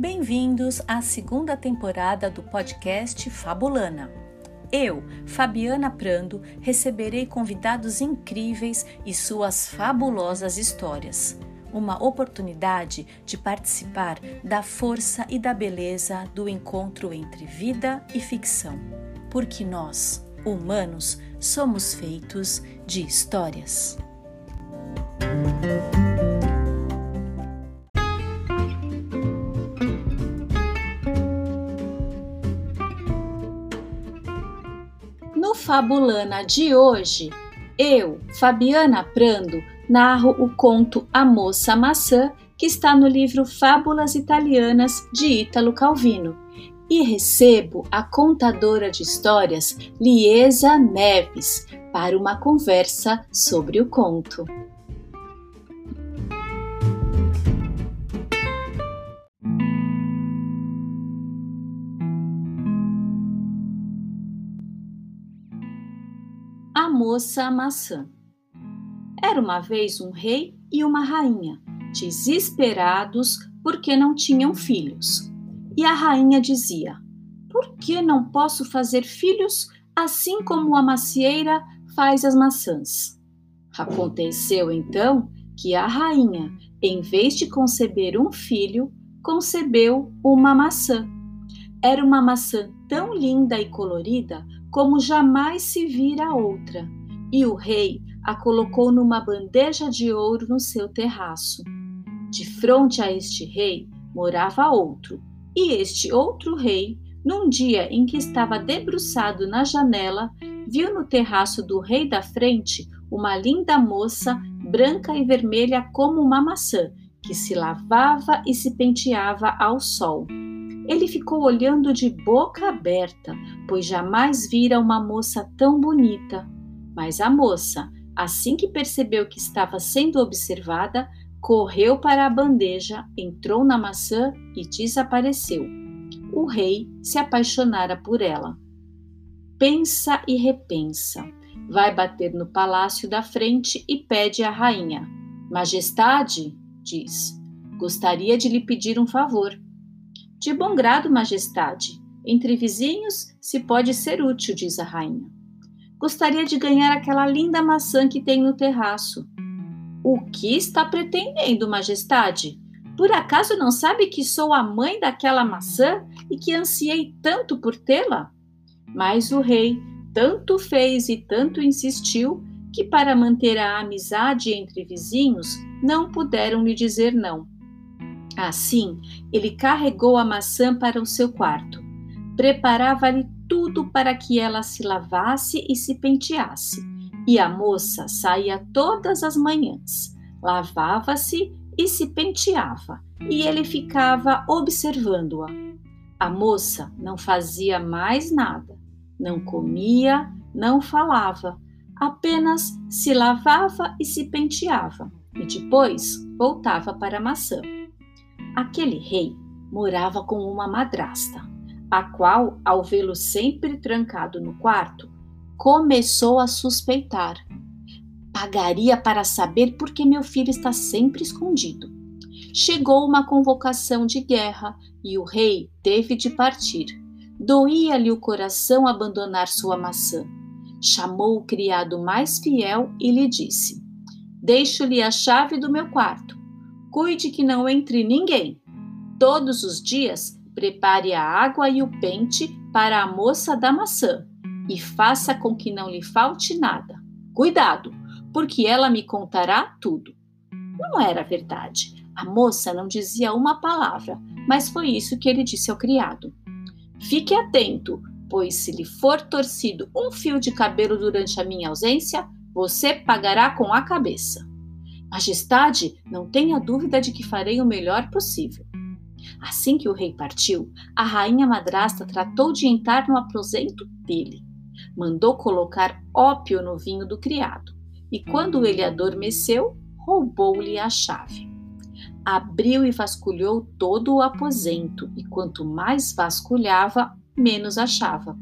Bem-vindos à segunda temporada do podcast Fabulana. Eu, Fabiana Prando, receberei convidados incríveis e suas fabulosas histórias. Uma oportunidade de participar da força e da beleza do encontro entre vida e ficção. Porque nós, humanos, somos feitos de histórias. Fabulana de hoje, eu, Fabiana Prando, narro o conto A Moça Maçã, que está no livro Fábulas Italianas de Ítalo Calvino, e recebo a contadora de histórias Liesa Neves para uma conversa sobre o conto. Moça Maçã Era uma vez um rei e uma rainha, desesperados porque não tinham filhos. E a rainha dizia: Por que não posso fazer filhos assim como a macieira faz as maçãs? Aconteceu então que a rainha, em vez de conceber um filho, concebeu uma maçã. Era uma maçã tão linda e colorida como jamais se vira outra, e o rei a colocou numa bandeja de ouro no seu terraço. De frente a este rei morava outro, e este outro rei, num dia em que estava debruçado na janela, viu no terraço do rei da frente uma linda moça, branca e vermelha como uma maçã, que se lavava e se penteava ao sol. Ele ficou olhando de boca aberta, pois jamais vira uma moça tão bonita. Mas a moça, assim que percebeu que estava sendo observada, correu para a bandeja, entrou na maçã e desapareceu. O rei se apaixonara por ela. Pensa e repensa. Vai bater no palácio da frente e pede à rainha: Majestade, diz, gostaria de lhe pedir um favor. De bom grado, Majestade. Entre vizinhos se pode ser útil, diz a rainha. Gostaria de ganhar aquela linda maçã que tem no terraço. O que está pretendendo, Majestade? Por acaso não sabe que sou a mãe daquela maçã e que ansiei tanto por tê-la? Mas o rei tanto fez e tanto insistiu que, para manter a amizade entre vizinhos, não puderam lhe dizer não. Assim, ele carregou a maçã para o seu quarto. Preparava-lhe tudo para que ela se lavasse e se penteasse e a moça saía todas as manhãs, lavava-se e se penteava, e ele ficava observando-a. A moça não fazia mais nada, não comia, não falava, apenas se lavava e se penteava, e depois voltava para a maçã. Aquele rei morava com uma madrasta, a qual, ao vê-lo sempre trancado no quarto, começou a suspeitar. Pagaria para saber por que meu filho está sempre escondido. Chegou uma convocação de guerra e o rei teve de partir. Doía-lhe o coração abandonar sua maçã. Chamou o criado mais fiel e lhe disse: Deixo-lhe a chave do meu quarto. Cuide que não entre ninguém. Todos os dias prepare a água e o pente para a moça da maçã e faça com que não lhe falte nada. Cuidado, porque ela me contará tudo. Não era verdade. A moça não dizia uma palavra, mas foi isso que ele disse ao criado. Fique atento, pois se lhe for torcido um fio de cabelo durante a minha ausência, você pagará com a cabeça. Majestade, não tenha dúvida de que farei o melhor possível. Assim que o rei partiu, a rainha madrasta tratou de entrar no aposento dele mandou colocar ópio no vinho do criado, e quando ele adormeceu, roubou-lhe a chave. Abriu e vasculhou todo o aposento, e quanto mais vasculhava, menos achava.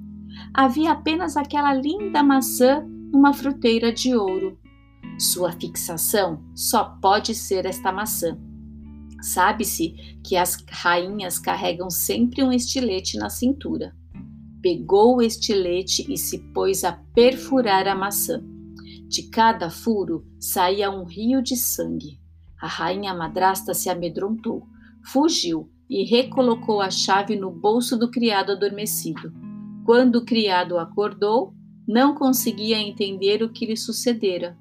Havia apenas aquela linda maçã numa fruteira de ouro. Sua fixação só pode ser esta maçã. Sabe-se que as rainhas carregam sempre um estilete na cintura. Pegou o estilete e se pôs a perfurar a maçã. De cada furo saía um rio de sangue. A rainha madrasta se amedrontou, fugiu e recolocou a chave no bolso do criado adormecido. Quando o criado acordou, não conseguia entender o que lhe sucedera.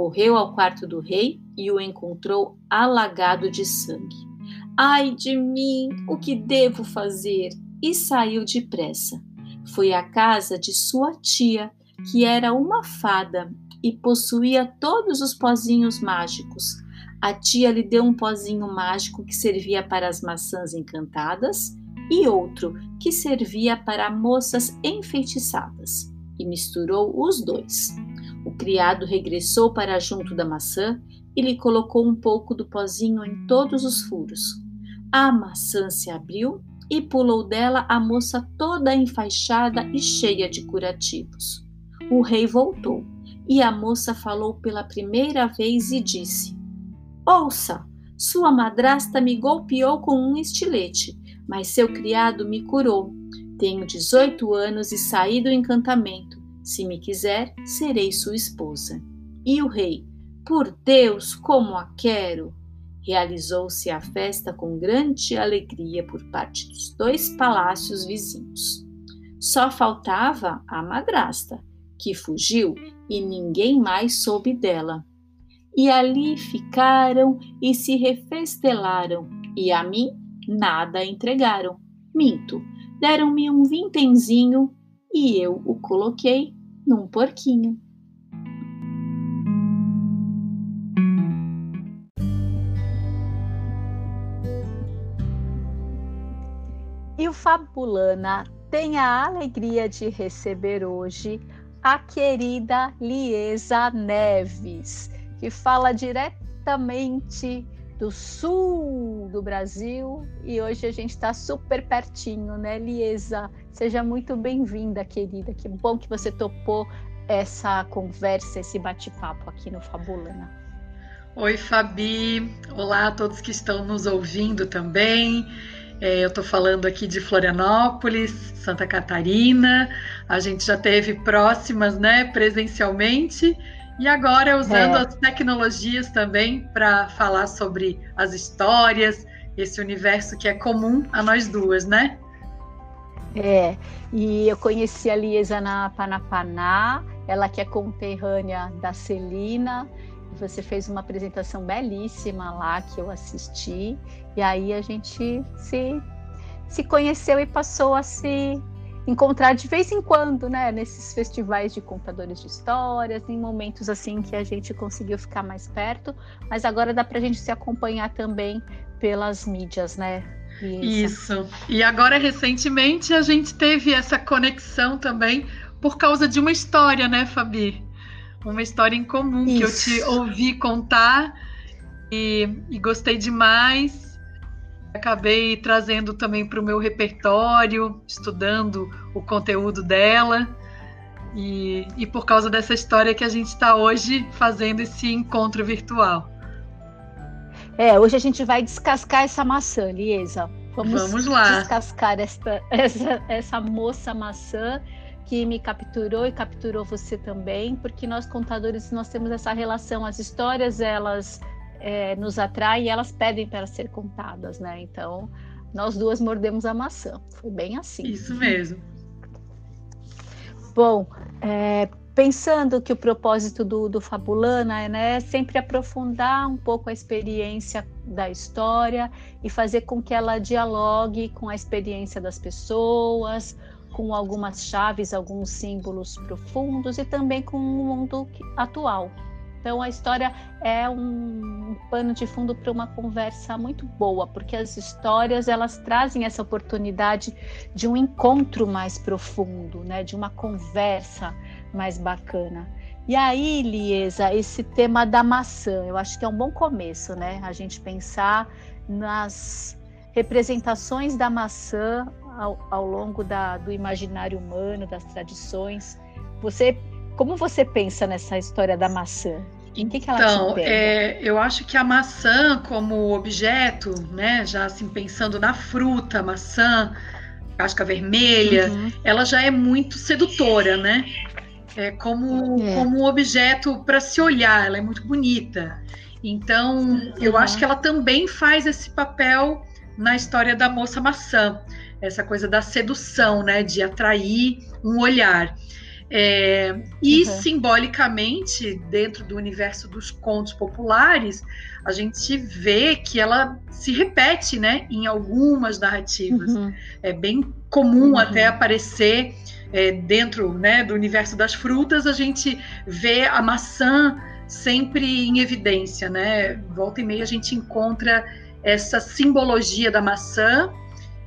Correu ao quarto do rei e o encontrou alagado de sangue. Ai de mim, o que devo fazer? E saiu depressa. Foi à casa de sua tia, que era uma fada e possuía todos os pozinhos mágicos. A tia lhe deu um pozinho mágico que servia para as maçãs encantadas e outro que servia para moças enfeitiçadas, e misturou os dois. Criado regressou para junto da maçã e lhe colocou um pouco do pozinho em todos os furos. A maçã se abriu e pulou dela a moça toda enfaixada e cheia de curativos. O rei voltou e a moça falou pela primeira vez e disse: Ouça, sua madrasta me golpeou com um estilete, mas seu criado me curou. Tenho 18 anos e saí do encantamento. Se me quiser, serei sua esposa. E o rei, por Deus, como a quero! Realizou-se a festa com grande alegria por parte dos dois palácios vizinhos. Só faltava a madrasta, que fugiu e ninguém mais soube dela. E ali ficaram e se refestelaram, e a mim nada entregaram. Minto, deram-me um vintenzinho e eu o coloquei num porquinho. E o Fabulana tem a alegria de receber hoje a querida Liesa Neves, que fala diretamente do sul do Brasil e hoje a gente está super pertinho, né, Liesa? Seja muito bem-vinda, querida. Que bom que você topou essa conversa, esse bate-papo aqui no Fabulana. Oi, Fabi. Olá a todos que estão nos ouvindo também. É, eu estou falando aqui de Florianópolis, Santa Catarina. A gente já teve próximas, né, presencialmente. E agora usando é. as tecnologias também para falar sobre as histórias, esse universo que é comum a nós duas, né? É, e eu conheci a Liesa na Panapaná, ela que é conterrânea da Celina, você fez uma apresentação belíssima lá que eu assisti, e aí a gente se, se conheceu e passou a se encontrar de vez em quando, né, nesses festivais de contadores de histórias, em momentos assim que a gente conseguiu ficar mais perto, mas agora dá para a gente se acompanhar também pelas mídias, né? Isso. E agora recentemente a gente teve essa conexão também por causa de uma história, né, Fabi? Uma história em comum Isso. que eu te ouvi contar e, e gostei demais acabei trazendo também para o meu repertório, estudando o conteúdo dela. E, e por causa dessa história que a gente está hoje fazendo esse encontro virtual. É, hoje a gente vai descascar essa maçã, Liesa. Vamos, Vamos lá. descascar esta, essa, essa moça maçã que me capturou e capturou você também, porque nós contadores nós temos essa relação, as histórias elas é, nos atrai e elas pedem para ser contadas, né? Então, nós duas mordemos a maçã. Foi bem assim. Isso mesmo. Bom, é, pensando que o propósito do, do Fabulana né, é sempre aprofundar um pouco a experiência da história e fazer com que ela dialogue com a experiência das pessoas, com algumas chaves, alguns símbolos profundos e também com o mundo atual. Então a história é um, pano de fundo para uma conversa muito boa, porque as histórias elas trazem essa oportunidade de um encontro mais profundo, né, de uma conversa mais bacana. E aí, Liesa, esse tema da maçã, eu acho que é um bom começo, né? A gente pensar nas representações da maçã ao, ao longo da, do imaginário humano, das tradições. Você como você pensa nessa história da maçã? O que, que ela então, é, eu acho que a maçã como objeto, né, já assim pensando na fruta, maçã, casca vermelha, uhum. ela já é muito sedutora, né? É como, é. como um objeto para se olhar, ela é muito bonita. Então, uhum. eu acho que ela também faz esse papel na história da moça maçã, essa coisa da sedução, né, de atrair um olhar. É, e uhum. simbolicamente, dentro do universo dos contos populares, a gente vê que ela se repete né, em algumas narrativas. Uhum. É bem comum uhum. até aparecer é, dentro né, do universo das frutas, a gente vê a maçã sempre em evidência. Né? Volta e meia a gente encontra essa simbologia da maçã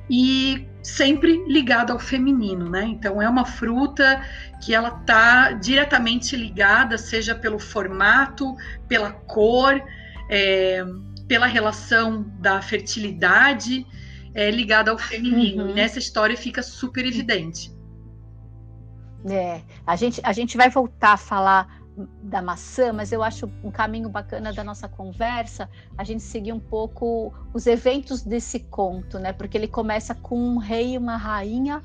e sempre ligada ao feminino, né? Então é uma fruta que ela está diretamente ligada, seja pelo formato, pela cor, é, pela relação da fertilidade, é, ligada ao feminino. Uhum. E nessa história fica super evidente. É, a gente, a gente vai voltar a falar da maçã, mas eu acho um caminho bacana da nossa conversa a gente seguir um pouco os eventos desse conto, né? Porque ele começa com um rei e uma rainha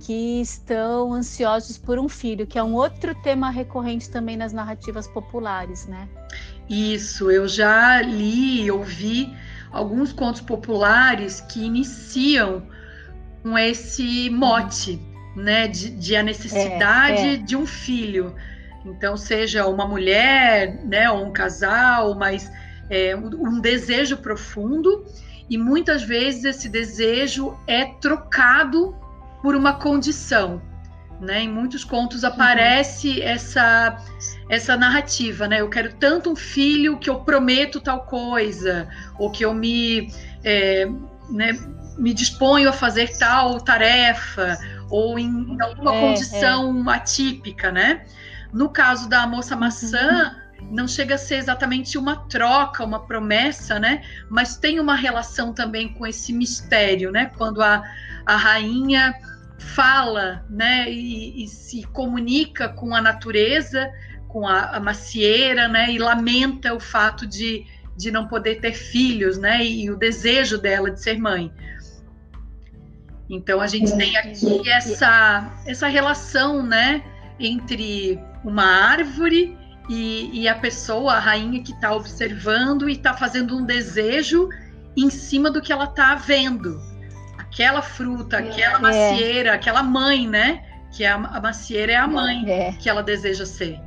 que estão ansiosos por um filho, que é um outro tema recorrente também nas narrativas populares, né? Isso, eu já li e ouvi alguns contos populares que iniciam com esse mote, né, de, de a necessidade é, é. de um filho. Então, seja uma mulher, né, ou um casal, mas é, um desejo profundo, e muitas vezes esse desejo é trocado por uma condição. Né? Em muitos contos aparece uhum. essa essa narrativa, né? Eu quero tanto um filho que eu prometo tal coisa, ou que eu me é, né, me disponho a fazer tal tarefa, ou em, alguma é, condição é. atípica, né? No caso da moça maçã, não chega a ser exatamente uma troca, uma promessa, né? Mas tem uma relação também com esse mistério, né? Quando a, a rainha fala, né? E, e se comunica com a natureza, com a, a, macieira, né? E lamenta o fato de, de não poder ter filhos, né? E, e o desejo dela de ser mãe. Então a gente tem aqui essa, essa relação, né? Entre uma árvore e, e a pessoa, a rainha que está observando e está fazendo um desejo em cima do que ela está vendo. Aquela fruta, aquela é. macieira, aquela mãe, né? Que é a, a macieira é a mãe é. que ela deseja ser.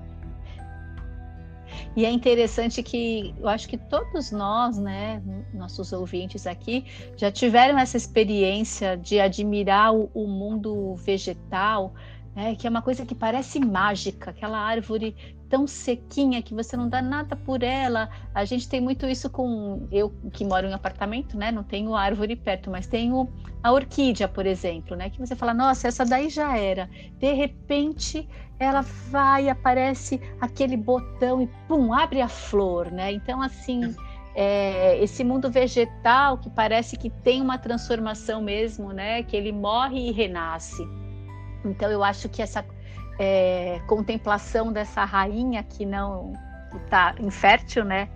E é interessante que eu acho que todos nós, né, nossos ouvintes aqui, já tiveram essa experiência de admirar o, o mundo vegetal, né, que é uma coisa que parece mágica, aquela árvore tão sequinha que você não dá nada por ela. A gente tem muito isso com eu que moro em apartamento, né? Não tenho árvore perto, mas tenho a orquídea, por exemplo, né? Que você fala, nossa, essa daí já era. De repente, ela vai, aparece aquele botão e pum, abre a flor, né? Então, assim, é, esse mundo vegetal que parece que tem uma transformação mesmo, né? Que ele morre e renasce. Então eu acho que essa é, contemplação dessa rainha que não está infértil, né,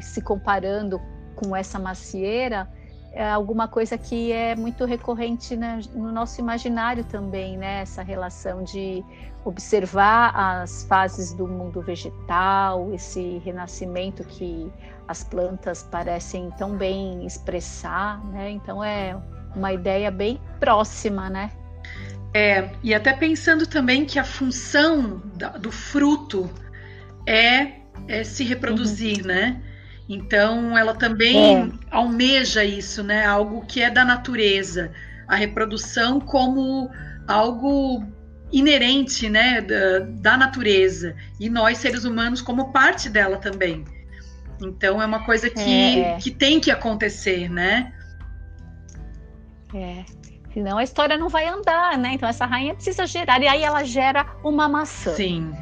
se comparando com essa macieira, é alguma coisa que é muito recorrente né, no nosso imaginário também, né? Essa relação de observar as fases do mundo vegetal, esse renascimento que as plantas parecem tão bem expressar, né? Então é uma ideia bem próxima, né? É, e até pensando também que a função da, do fruto é, é se reproduzir, uhum. né? Então ela também é. almeja isso, né? Algo que é da natureza, a reprodução como algo inerente, né, da, da natureza e nós seres humanos como parte dela também. Então é uma coisa que, é. que tem que acontecer, né? É. Senão a história não vai andar, né? Então essa rainha precisa gerar. E aí ela gera uma maçã. Sim.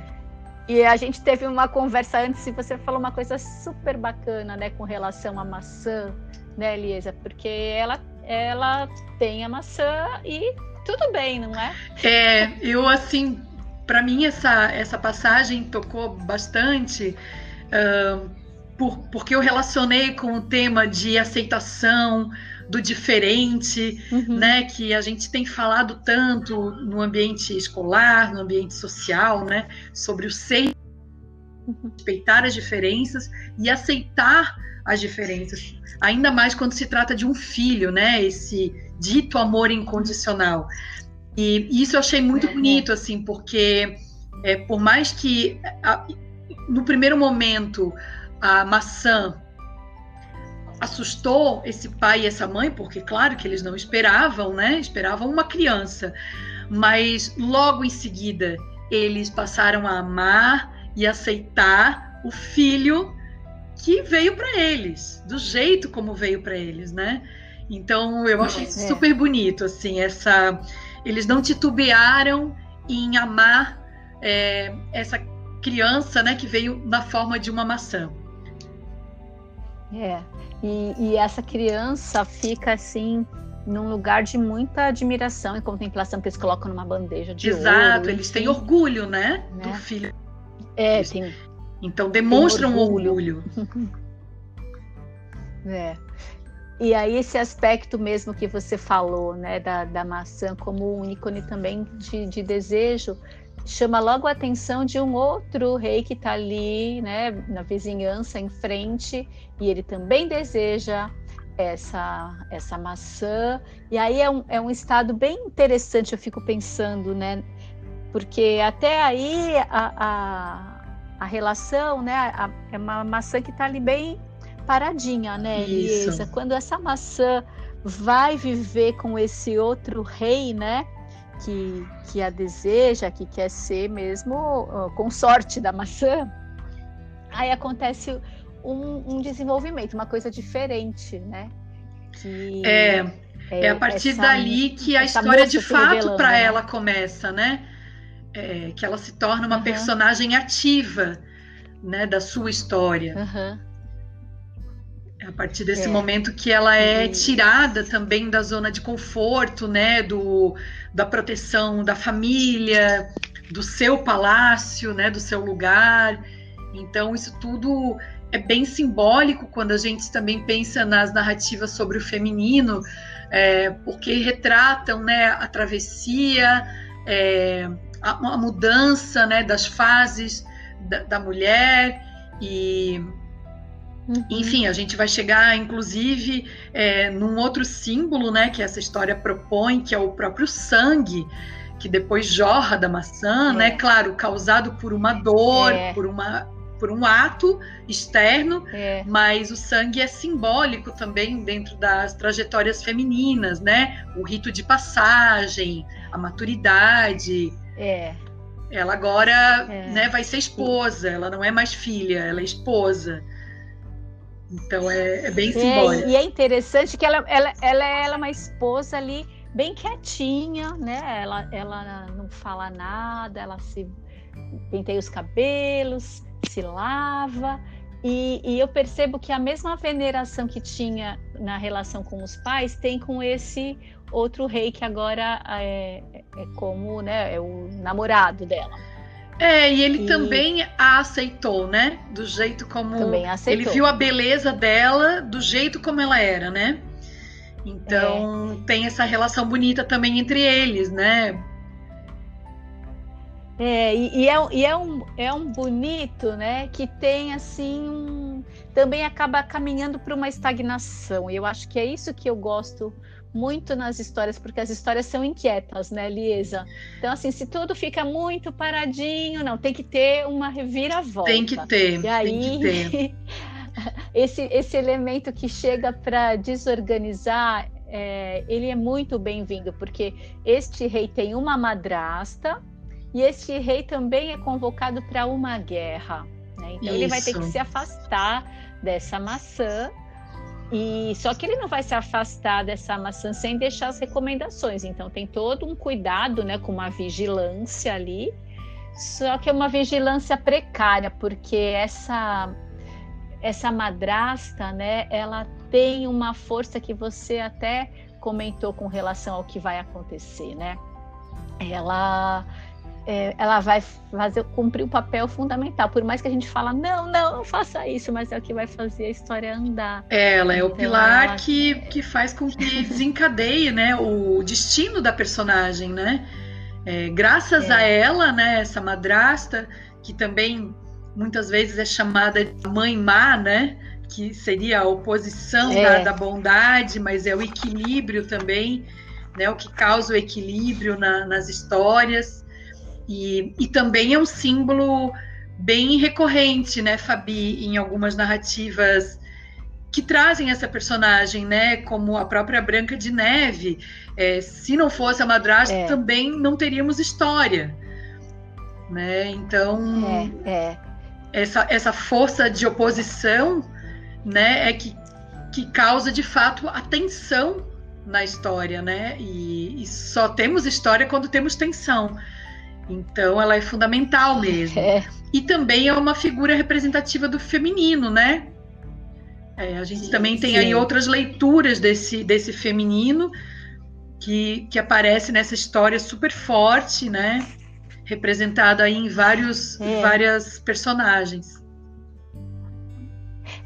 E a gente teve uma conversa antes e você falou uma coisa super bacana, né, com relação à maçã, né, Elisa? Porque ela, ela tem a maçã e tudo bem, não é? É, eu assim, para mim essa, essa passagem tocou bastante uh, por, porque eu relacionei com o tema de aceitação do diferente, uhum. né, que a gente tem falado tanto no ambiente escolar, no ambiente social, né, sobre o ser, uhum. respeitar as diferenças e aceitar as diferenças, ainda mais quando se trata de um filho, né, esse dito amor incondicional. E, isso eu achei muito é, bonito, assim, porque é, por mais que a, no primeiro momento a maçã assustou esse pai e essa mãe, porque claro que eles não esperavam, né? Esperavam uma criança. Mas logo em seguida eles passaram a amar e aceitar o filho que veio para eles, do jeito como veio para eles, né? Então eu achei é. super bonito assim essa eles não titubearam em amar é, essa criança, né, que veio na forma de uma maçã. É, e, e essa criança fica assim num lugar de muita admiração e contemplação que eles colocam numa bandeja de Exato, ouro, eles têm orgulho, né, né, do filho. É, tem. Então demonstram orgulho. orgulho. é. E aí esse aspecto mesmo que você falou, né, da, da maçã como um ícone também de, de desejo, chama logo a atenção de um outro rei que está ali, né, na vizinhança, em frente, e ele também deseja essa, essa maçã. E aí é um, é um estado bem interessante, eu fico pensando, né, porque até aí a, a, a relação, né, a, é uma maçã que está ali bem paradinha, né, Eliesa? Quando essa maçã vai viver com esse outro rei, né, que, que a deseja, que quer ser mesmo uh, consorte da maçã, aí acontece um, um, desenvolvimento, uma coisa diferente, né? Que é, é, é a partir essa, dali que a história de fato para né? ela começa, né? É, que ela se torna uma uhum. personagem ativa, né, da sua história. Uhum. A partir desse é. momento que ela é tirada também da zona de conforto, né, do, da proteção da família, do seu palácio, né, do seu lugar. Então isso tudo é bem simbólico quando a gente também pensa nas narrativas sobre o feminino, é, porque retratam, né, a travessia, é, a, a, mudança, né, das fases da, da mulher e Uhum. Enfim, a gente vai chegar, inclusive, é, num outro símbolo, né, que essa história propõe, que é o próprio sangue, que depois jorra da maçã, né, é. né? Claro, causado por uma dor, é. por uma por um ato externo, é. mas o sangue é simbólico também dentro das trajetórias femininas, né? O rito de passagem, a maturidade. É. Ela agora, é. né, vai ser esposa. Ela não é mais filha, ela é esposa. Então é, é bem simbólico. É, e é interessante que ela, ela, ela, ela é uma esposa ali bem quietinha, né? Ela, ela não fala nada, ela se penteia os cabelos, se lava. E, e, eu percebo que a mesma veneração que tinha na relação com os pais tem com esse outro rei que agora é, é como né, é o namorado dela. É, e ele e... também a aceitou, né? Do jeito como. Também aceitou. Ele viu a beleza dela do jeito como ela era, né? Então é. tem essa relação bonita também entre eles, né? É, e, e, é, e é, um, é um bonito, né? Que tem assim um, também acaba caminhando para uma estagnação. E eu acho que é isso que eu gosto muito nas histórias, porque as histórias são inquietas, né, Liesa? Então, assim, se tudo fica muito paradinho, não, tem que ter uma reviravolta. Tem que ter. E aí, ter. esse, esse elemento que chega para desorganizar, é, ele é muito bem-vindo, porque este rei tem uma madrasta e este rei também é convocado para uma guerra. Né? Então, Isso. ele vai ter que se afastar dessa maçã e só que ele não vai se afastar dessa maçã sem deixar as recomendações. Então tem todo um cuidado, né, com uma vigilância ali. Só que é uma vigilância precária, porque essa essa madrasta, né, ela tem uma força que você até comentou com relação ao que vai acontecer, né? Ela é, ela vai fazer cumprir o um papel fundamental. Por mais que a gente fala, não, não, não faça isso, mas é o que vai fazer a história andar. Ela é então, o pilar ela... que, que faz com que desencadeie né, o destino da personagem, né? É, graças é. a ela, né, essa madrasta, que também muitas vezes é chamada de mãe má, né? Que seria a oposição é. da, da bondade, mas é o equilíbrio também, né? O que causa o equilíbrio na, nas histórias. E, e também é um símbolo bem recorrente, né, Fabi, em algumas narrativas que trazem essa personagem, né, como a própria Branca de Neve. É, se não fosse a madrasta, é. também não teríamos história, né? Então, é, é. essa essa força de oposição, né, é que que causa de fato a tensão na história, né? E, e só temos história quando temos tensão. Então ela é fundamental mesmo. É. E também é uma figura representativa do feminino, né? É, a gente sim, também tem sim. aí outras leituras desse, desse feminino que, que aparece nessa história super forte, né? Representado aí em vários, é. várias personagens.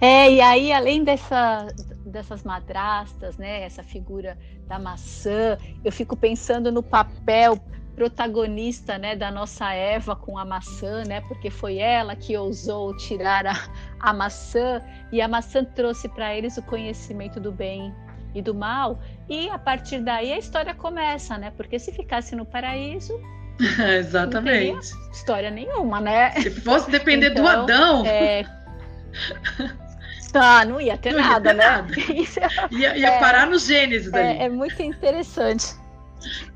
É, e aí, além dessa, dessas madrastas, né? Essa figura da maçã, eu fico pensando no papel protagonista né, da nossa Eva com a maçã, né, porque foi ela que ousou tirar a, a maçã e a maçã trouxe para eles o conhecimento do bem e do mal. E a partir daí a história começa, né? Porque se ficasse no paraíso. Exatamente. Não história nenhuma, né? Se fosse depender então, do Adão. É... Ah, não ia ter não nada, ia ter né? Nada. ia, ia é, parar no Gênesis é, ali. É muito interessante.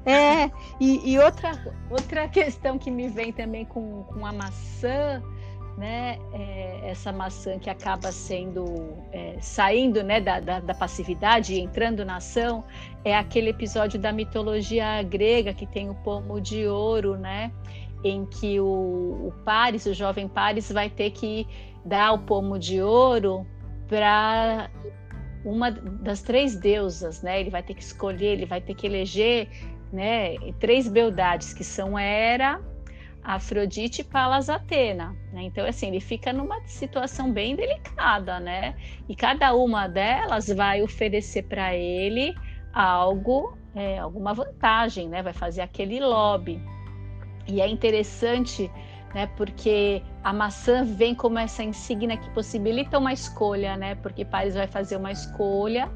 É, e, e, outra, outra questão que me vem também com, com a maçã, né, é essa maçã que acaba sendo, é, saindo né, da, da, da, passividade e entrando na ação, é aquele episódio da mitologia grega que tem o pomo de ouro, né, em que o, o Paris, o jovem Paris, vai ter que dar o pomo de ouro para uma das três deusas, né? Ele vai ter que escolher, ele vai ter que eleger, né? Três beldades que são Hera, Afrodite e Palas Atena. Né? Então, assim, ele fica numa situação bem delicada, né? E cada uma delas vai oferecer para ele algo, é, alguma vantagem, né? Vai fazer aquele lobby. E é interessante né? Porque a maçã vem como essa insígnia que possibilita uma escolha, né? Porque Paris vai fazer uma escolha.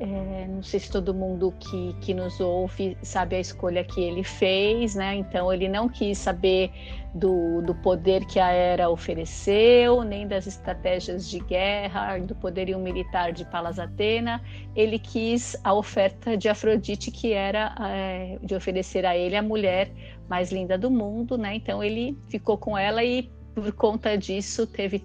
É, não sei se todo mundo que, que nos ouve sabe a escolha que ele fez, né? Então ele não quis saber do, do poder que a Era ofereceu, nem das estratégias de guerra, do poderio militar de Palas Atena. Ele quis a oferta de Afrodite, que era é, de oferecer a ele a mulher mais linda do mundo, né? Então ele ficou com ela e por conta disso teve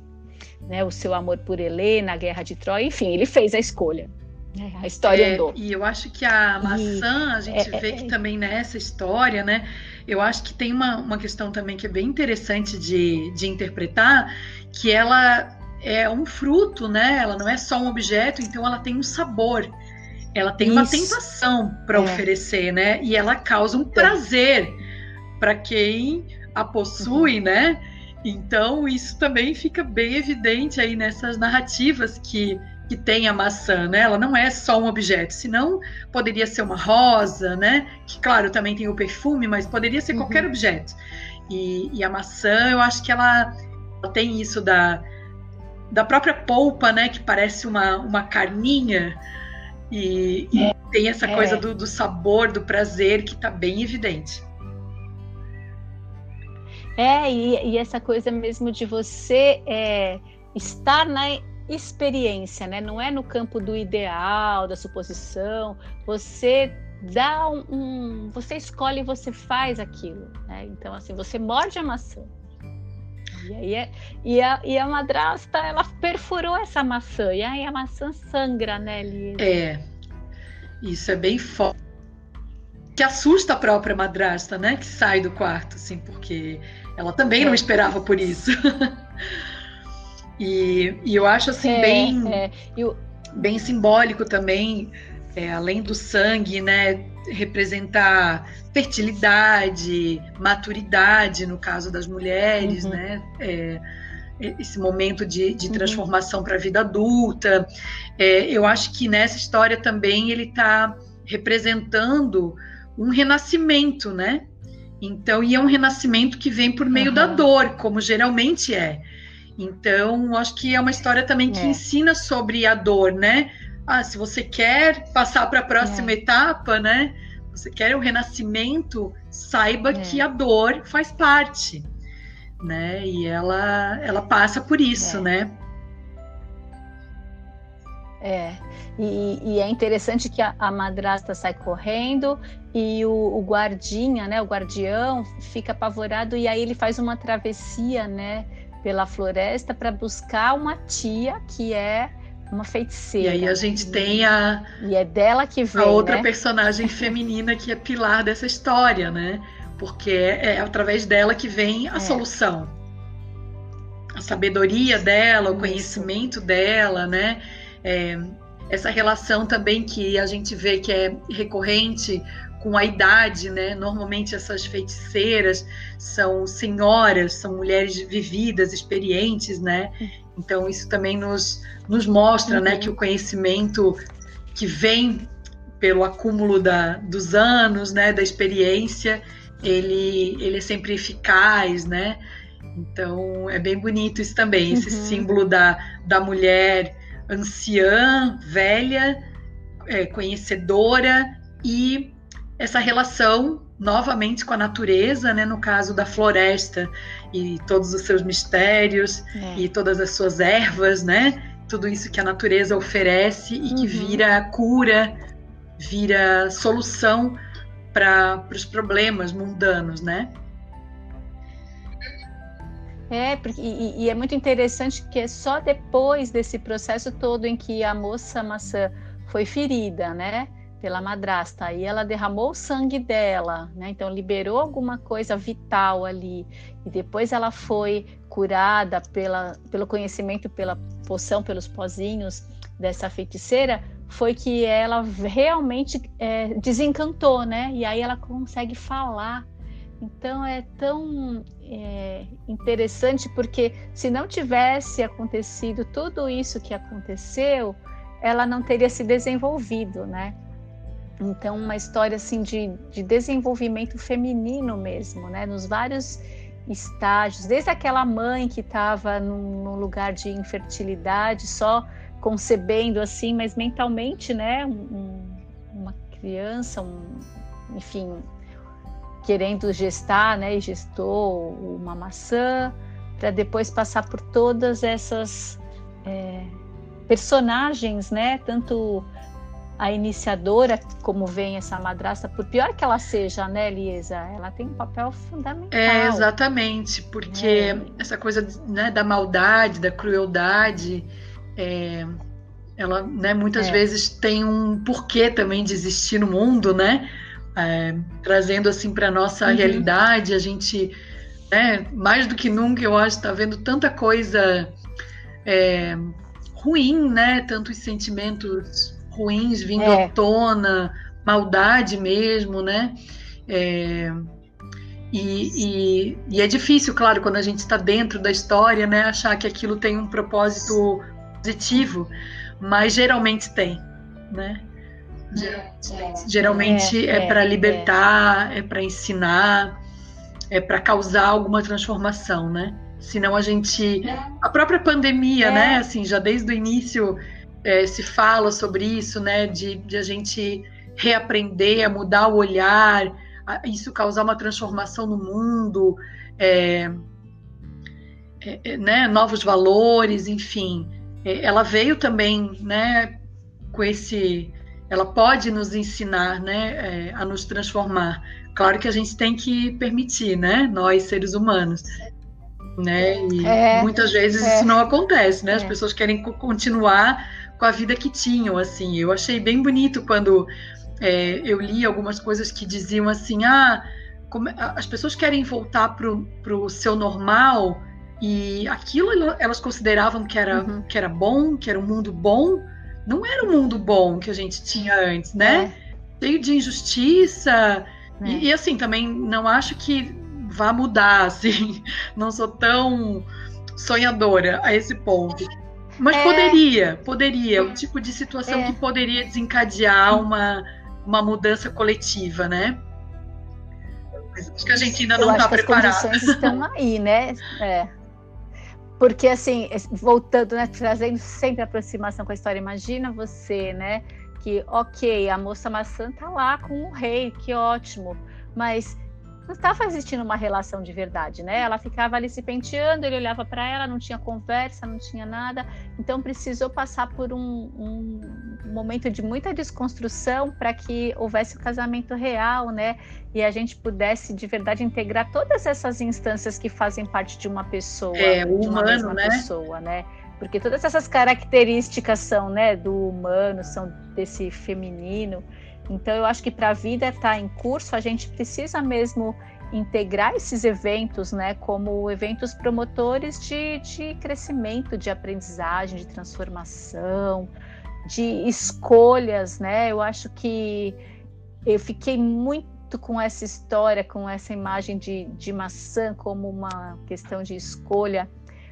né, o seu amor por Helena, a Guerra de Troia, enfim, ele fez a escolha. Né? A história é, andou. E eu acho que a maçã, e, a gente é, vê é, que também nessa história, né? Eu acho que tem uma, uma questão também que é bem interessante de, de interpretar, que ela é um fruto, né? Ela não é só um objeto, então ela tem um sabor. Ela tem Isso. uma tentação para é. oferecer, né? E ela causa um então. prazer para quem a possui, uhum. né? Então isso também fica bem evidente aí nessas narrativas que que tem a maçã, né? Ela não é só um objeto, senão poderia ser uma rosa, né? Que claro também tem o perfume, mas poderia ser uhum. qualquer objeto. E, e, a maçã, eu acho que ela, ela, tem isso da, da própria polpa, né? Que parece uma, uma carninha e, e é, tem essa é. coisa do, do sabor, do prazer que está bem evidente. É, e, e, essa coisa mesmo de você é, estar na experiência, né? Não é no campo do ideal, da suposição. Você dá um, um você escolhe e você faz aquilo, né? Então assim, você morde a maçã. E, aí é, e, a, e a madrasta, ela perfurou essa maçã, e aí a maçã sangra, né, Lisa? É, isso é bem forte. Que assusta a própria madrasta, né, que sai do quarto, assim, porque ela também não esperava por isso. e, e, eu acho assim é, bem, é. Eu... bem simbólico também é, além do sangue, né, representar fertilidade, maturidade, no caso das mulheres, uhum. né? É, esse momento de, de uhum. transformação uhum. para a vida adulta. É, eu acho que nessa história também ele está representando um renascimento, né? Então, e é um renascimento que vem por meio uhum. da dor, como geralmente é. Então, acho que é uma história também que é. ensina sobre a dor, né? Ah, se você quer passar para a próxima é. etapa, né? Você quer o renascimento, saiba é. que a dor faz parte, né? E ela, ela passa por isso, é. né? É, e, e, é interessante que a, a, madrasta sai correndo e o, o, guardinha, né, o guardião, fica apavorado e aí ele faz uma travessia, né, pela floresta para buscar uma tia que é uma feiticeira. E aí a gente tem a. E é dela que vem. A outra né? personagem feminina que é pilar dessa história, né? Porque é, é através dela que vem a é. solução. A sabedoria dela, o Isso. conhecimento dela, né? É, essa relação também que a gente vê que é recorrente com a idade, né? Normalmente essas feiticeiras são senhoras, são mulheres vividas, experientes, né? Então isso também nos, nos mostra, uhum. né, que o conhecimento que vem pelo acúmulo da, dos anos, né, da experiência, ele, ele é sempre eficaz, né? Então é bem bonito isso também, esse uhum. símbolo da, da mulher anciã, velha, é, conhecedora e essa relação novamente com a natureza, né, no caso da floresta e todos os seus mistérios é. e todas as suas ervas, né, tudo isso que a natureza oferece e que uhum. vira cura, vira solução para os problemas mundanos, né? É, porque, e, e, é muito interessante que é só depois desse processo todo em que a moça maçã foi ferida, né? pela madrasta. Aí ela derramou o sangue dela, né? Então liberou alguma coisa vital ali. E depois ela foi curada pela, pelo conhecimento, pela poção, pelos pozinhos dessa feiticeira. Foi que ela realmente é, desencantou, né? E aí ela consegue falar. Então é tão é, interessante porque se não tivesse acontecido tudo isso que aconteceu, ela não teria se desenvolvido, né? Então, uma história assim de, de desenvolvimento feminino mesmo, né? Nos vários estágios, desde aquela mãe que estava num, num, lugar de infertilidade, só concebendo assim, mas mentalmente, né? Um, uma criança, um, enfim, querendo gestar, né? E gestou uma maçã, para depois passar por todas essas é, personagens, né? Tanto a iniciadora, como vem essa madrasta, por pior que ela seja, né, Liesa, ela tem um papel fundamental. É, exatamente, porque é. essa coisa né, da maldade, da crueldade, é, ela né, muitas é. vezes tem um porquê também de existir no mundo, né? É, trazendo assim para nossa uhum. realidade, a gente, né, mais do que nunca, eu acho, está vendo tanta coisa é, ruim, né? Tantos sentimentos ruins vindo é. à tona, maldade mesmo, né? É, e, e, e, é difícil, claro, quando a gente está dentro da história, né, achar que aquilo tem um propósito positivo, mas geralmente tem, né? Geralmente é, é, é para libertar, é, é para ensinar, é para causar alguma transformação, né? Senão a gente, a própria pandemia, né? Assim, já desde o início é, se fala sobre isso, né? De, de, a gente reaprender, a mudar o olhar, a, isso causar uma transformação no mundo, é, é, é né? Novos valores, enfim. É, ela veio também, né? Com esse, ela pode nos ensinar, né? É, a nos transformar. Claro que a gente tem que permitir, né? Nós seres humanos né? E é, muitas vezes é, isso não acontece, né? As é. pessoas querem continuar com a vida que tinham, assim. Eu achei bem bonito quando é, eu li algumas coisas que diziam assim, ah, como, as pessoas querem voltar para o seu normal e aquilo elas consideravam que era, uhum. que era bom, que era um mundo bom, não era o mundo bom que a gente tinha antes, né? É. Cheio de injustiça. É. E, e, assim, também não acho que vá mudar, assim. Não sou tão sonhadora a esse ponto. Mas é. poderia, poderia. O tipo de situação é. que poderia desencadear uma, uma mudança coletiva, né? Acho que a gente ainda não está preparada. As condições estão aí, né? É. Porque, assim, voltando, né, trazendo sempre aproximação com a história, imagina você, né, que, ok, a moça maçã tá lá com o rei, que ótimo, mas não estava existindo uma relação de verdade, né? Ela ficava ali se penteando, ele olhava para ela, não tinha conversa, não tinha nada. Então precisou passar por um, um momento de muita desconstrução para que houvesse o casamento real, né? E a gente pudesse de verdade integrar todas essas instâncias que fazem parte de uma pessoa, é, o de uma humano, né? pessoa, né? Porque todas essas características são, né, do humano, são desse feminino. Então, eu acho que para a vida estar tá em curso, a gente precisa mesmo integrar esses eventos, né, como eventos promotores de, de crescimento, de aprendizagem, de transformação, de escolhas, né? Eu acho que eu fiquei muito com essa história, com essa imagem de, de maçã como uma questão de escolha,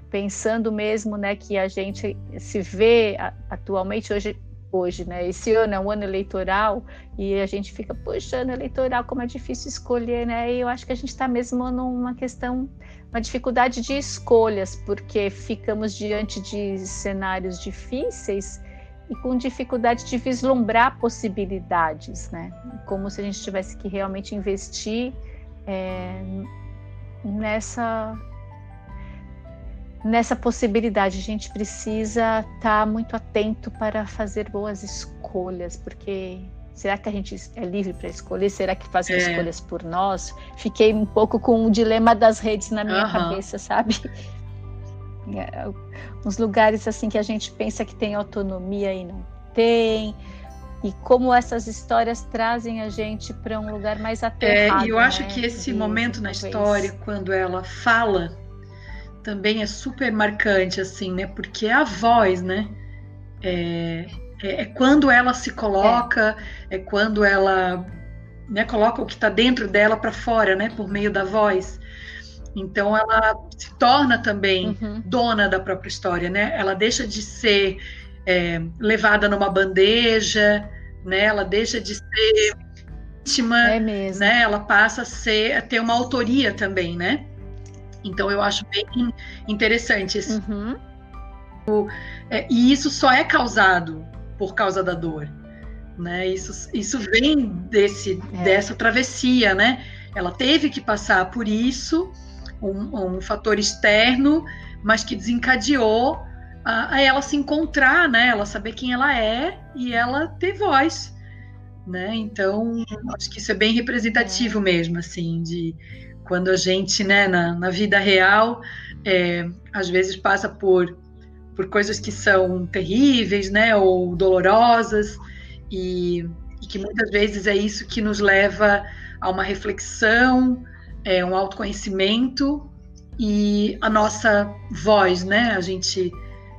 pensando mesmo, né, que a gente se vê atualmente hoje hoje, né? Esse ano é um ano eleitoral e a gente fica, puxa, ano eleitoral, como é difícil escolher, né? E eu acho que a gente está mesmo numa questão, uma dificuldade de escolhas, porque ficamos diante de cenários difíceis e com dificuldade de vislumbrar possibilidades, né? Como se a gente tivesse que realmente investir é, nessa nessa possibilidade. A gente precisa estar tá muito atento para fazer boas escolhas, porque será que a gente é livre para escolher? Será que fazem é. escolhas por nós? Fiquei um pouco com o dilema das redes na minha uhum. cabeça, sabe? É, uns lugares assim que a gente pensa que tem autonomia e não tem. E como essas histórias trazem a gente para um lugar mais aterrado. É, e eu acho né? que esse momento na história, quando ela fala também é super marcante, assim, né? Porque é a voz, né? É, é, é quando ela se coloca, é, é quando ela né, coloca o que está dentro dela para fora, né? Por meio da voz. Então ela se torna também uhum. dona da própria história, né? Ela deixa de ser é, levada numa bandeja, né? Ela deixa de ser vítima, é né? Ela passa a ser a ter uma autoria também, né? Então eu acho bem interessante esse. Uhum. É, e isso só é causado por causa da dor. Né? Isso, isso vem desse, é. dessa travessia, né? Ela teve que passar por isso, um, um fator externo, mas que desencadeou a, a, ela se encontrar, né? Ela saber quem ela é e ela ter voz, né? Então, acho que isso é bem representativo é. mesmo, assim, de quando a gente, né, na, na vida real, é, às vezes passa por, por coisas que são terríveis, né, ou dolorosas, e, e que muitas vezes é isso que nos leva a uma reflexão, é, um autoconhecimento e a nossa voz, né, a gente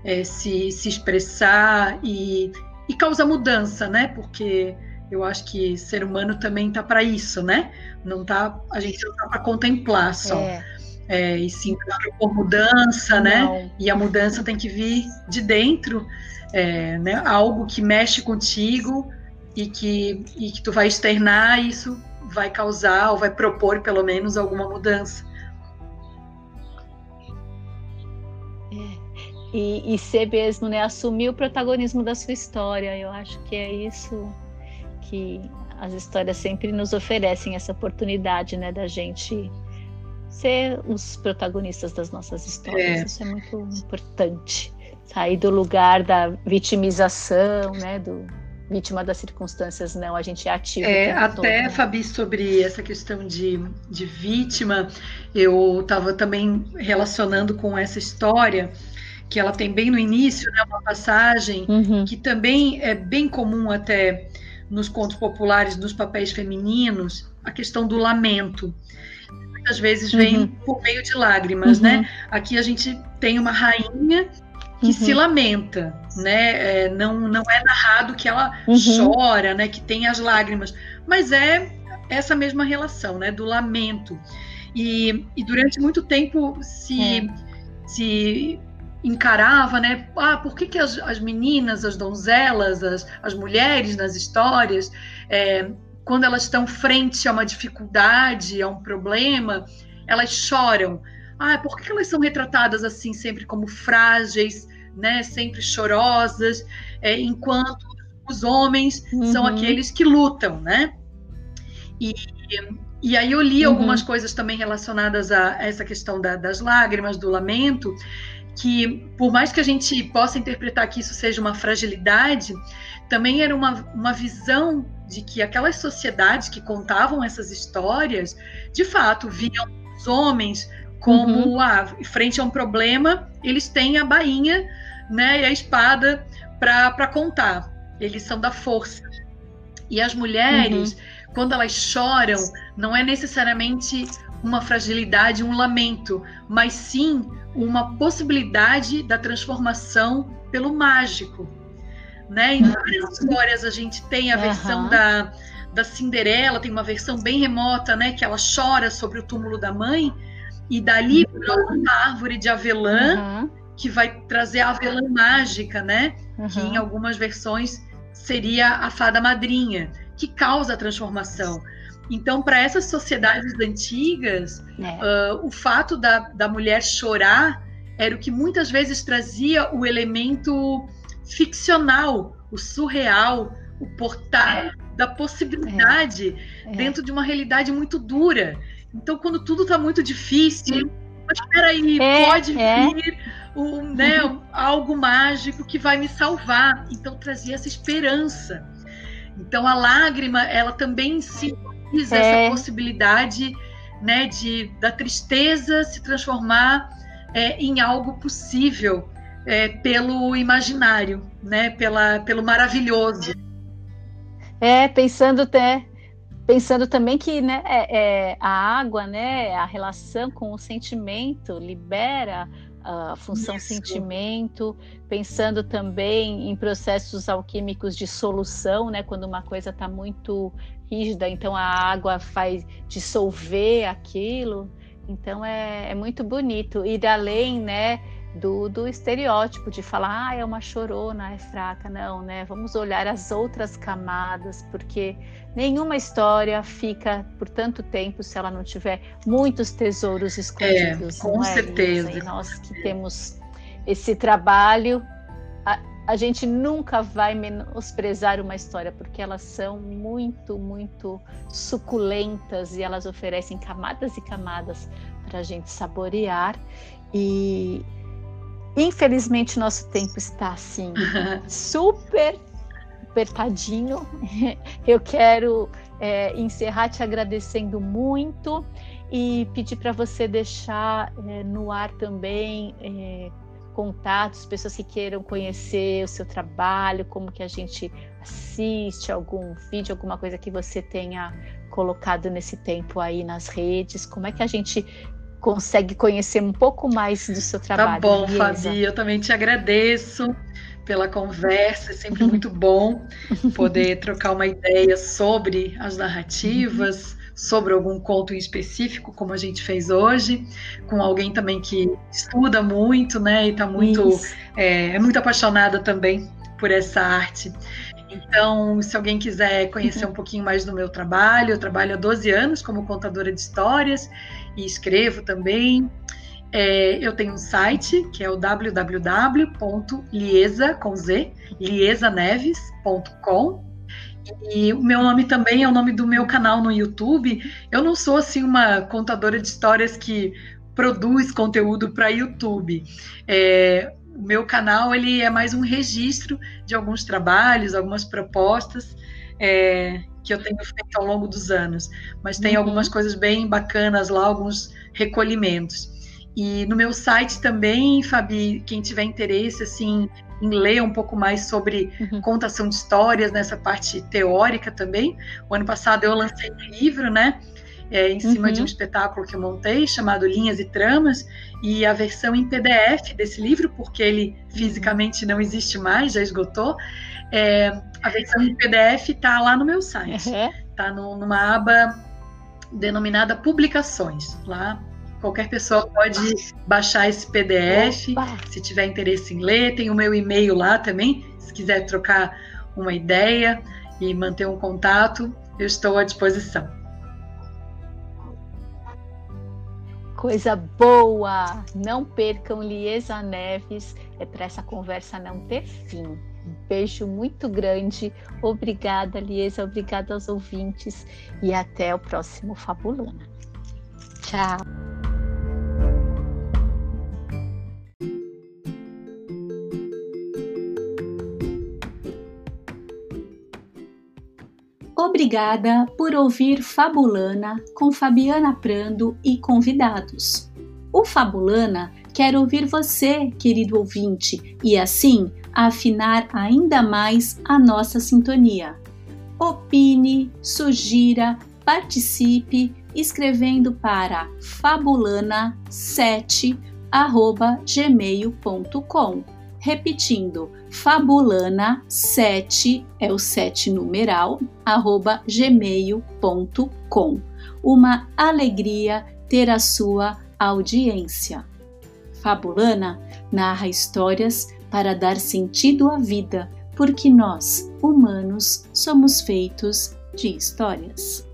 é, se, se expressar e, e causa mudança, né, porque eu acho que ser humano também está para isso, né? Não tá, a gente não tá para contemplar só. É. É, e sim para propor mudança, né? não. né? E a mudança tem que vir de dentro, é, né? Algo que mexe contigo e que, e que tu vai externar, e isso vai causar ou vai propor pelo menos alguma mudança. É. E, e ser mesmo, né? Assumir o protagonismo da sua história. Eu acho que é isso que as histórias sempre nos oferecem essa oportunidade, né, da gente ser os protagonistas das nossas histórias. É. Isso é muito importante. Sair do lugar da vitimização, né, do vítima das circunstâncias, não, a gente é ativo. É, até, todo, né? Fabi, sobre essa questão de, de vítima, eu estava também relacionando com essa história que ela tem bem no início, né, uma passagem uhum. que também é bem comum até nos contos populares, nos papéis femininos, a questão do lamento. Muitas vezes vem uhum. por meio de lágrimas, né? uhum. né? Aqui a gente tem uma rainha que uhum. se lamenta, né? É, não, não é narrado que ela uhum. chora, né? Que tem as lágrimas, mas é essa mesma relação, né? Do lamento. E, e durante muito tempo se, é. se encarava, né? Ah, por que, que as, as meninas, as donzelas, as, as mulheres nas histórias, é, quando elas estão frente a uma dificuldade, a um problema, elas choram? Ah, por que, que elas são retratadas assim, sempre como frágeis, né? Sempre chorosas, é, enquanto os homens uhum. são aqueles que lutam, né? E, e aí eu li uhum. algumas coisas também relacionadas a essa questão da, das lágrimas, do lamento, que por mais que a gente possa interpretar que isso seja uma fragilidade, também era uma, uma visão de que aquelas sociedades que contavam essas histórias, de fato, viam os homens como, uhum. ah, frente a um problema, eles têm a bainha né, e a espada para contar. Eles são da força. E as mulheres, uhum. quando elas choram, não é necessariamente uma fragilidade, um lamento, mas sim uma possibilidade da transformação pelo mágico. Né? Em várias histórias a gente tem a versão uhum. da, da Cinderela, tem uma versão bem remota, né? Que ela chora sobre o túmulo da mãe, e dali brota uma árvore de avelã uhum. que vai trazer a avelã mágica, né? Uhum. Que em algumas versões seria a fada madrinha, que causa a transformação. Então, para essas sociedades antigas, é. uh, o fato da, da mulher chorar era o que muitas vezes trazia o elemento ficcional, o surreal, o portal é. da possibilidade é. dentro de uma realidade muito dura. Então, quando tudo está muito difícil, mas espera aí, é, pode é. vir um, né, algo mágico que vai me salvar. Então, trazia essa esperança. Então, a lágrima, ela também é. essa possibilidade né, de da tristeza se transformar é, em algo possível é, pelo imaginário, né, pela, pelo maravilhoso. É, pensando até pensando também que né, é, é, a água, né, a relação com o sentimento libera a função Isso. sentimento, pensando também em processos alquímicos de solução, né, quando uma coisa está muito rígida, então a água faz dissolver aquilo. Então é, é muito bonito ir além, né, do, do estereótipo de falar, ah, é uma chorona, é fraca. Não, né? Vamos olhar as outras camadas, porque nenhuma história fica por tanto tempo se ela não tiver muitos tesouros escondidos. É, com é, certeza. E nós que temos esse trabalho, a, a gente nunca vai menosprezar uma história, porque elas são muito, muito suculentas e elas oferecem camadas e camadas para a gente saborear. E Infelizmente, nosso tempo está assim, super apertadinho. Eu quero é, encerrar te agradecendo muito e pedir para você deixar é, no ar também é, contatos, pessoas que queiram conhecer o seu trabalho, como que a gente assiste algum vídeo, alguma coisa que você tenha colocado nesse tempo aí nas redes, como é que a gente consegue conhecer um pouco mais do seu tá trabalho. Tá bom, Fabi, eu também te agradeço pela conversa, é sempre muito bom poder trocar uma ideia sobre as narrativas, sobre algum conto em específico, como a gente fez hoje, com alguém também que estuda muito, né, e tá muito, é, é muito apaixonada também por essa arte. Então, se alguém quiser conhecer um pouquinho mais do meu trabalho, eu trabalho há 12 anos como contadora de histórias e escrevo também. É, eu tenho um site que é o www.liesa, com Z, liesaneves.com. E o meu nome também é o nome do meu canal no YouTube. Eu não sou assim uma contadora de histórias que produz conteúdo para YouTube. É, o meu canal ele é mais um registro de alguns trabalhos, algumas propostas é, que eu tenho feito ao longo dos anos. Mas tem uhum. algumas coisas bem bacanas lá, alguns recolhimentos. E no meu site também, Fabi, quem tiver interesse assim em ler um pouco mais sobre uhum. contação de histórias nessa parte teórica também. O ano passado eu lancei um livro, né? É, em cima uhum. de um espetáculo que eu montei chamado Linhas e Tramas, e a versão em PDF desse livro, porque ele fisicamente não existe mais, já esgotou. É, a versão em PDF está lá no meu site, está uhum. numa aba denominada Publicações. Lá qualquer pessoa pode baixar esse PDF, Opa. se tiver interesse em ler. Tem o meu e-mail lá também, se quiser trocar uma ideia e manter um contato, eu estou à disposição. Coisa boa! Não percam Liesa Neves, é para essa conversa não ter fim. Um beijo muito grande. Obrigada, Liesa. Obrigada aos ouvintes. E até o próximo Fabulana. Tchau. Obrigada por ouvir Fabulana com Fabiana Prando e convidados. O Fabulana quer ouvir você, querido ouvinte, e assim afinar ainda mais a nossa sintonia. Opine, sugira, participe escrevendo para fabulana7@gmail.com repetindo, fabulana7 é o 7 numeral, arroba gmail.com. Uma alegria ter a sua audiência. Fabulana narra histórias para dar sentido à vida, porque nós, humanos, somos feitos de histórias.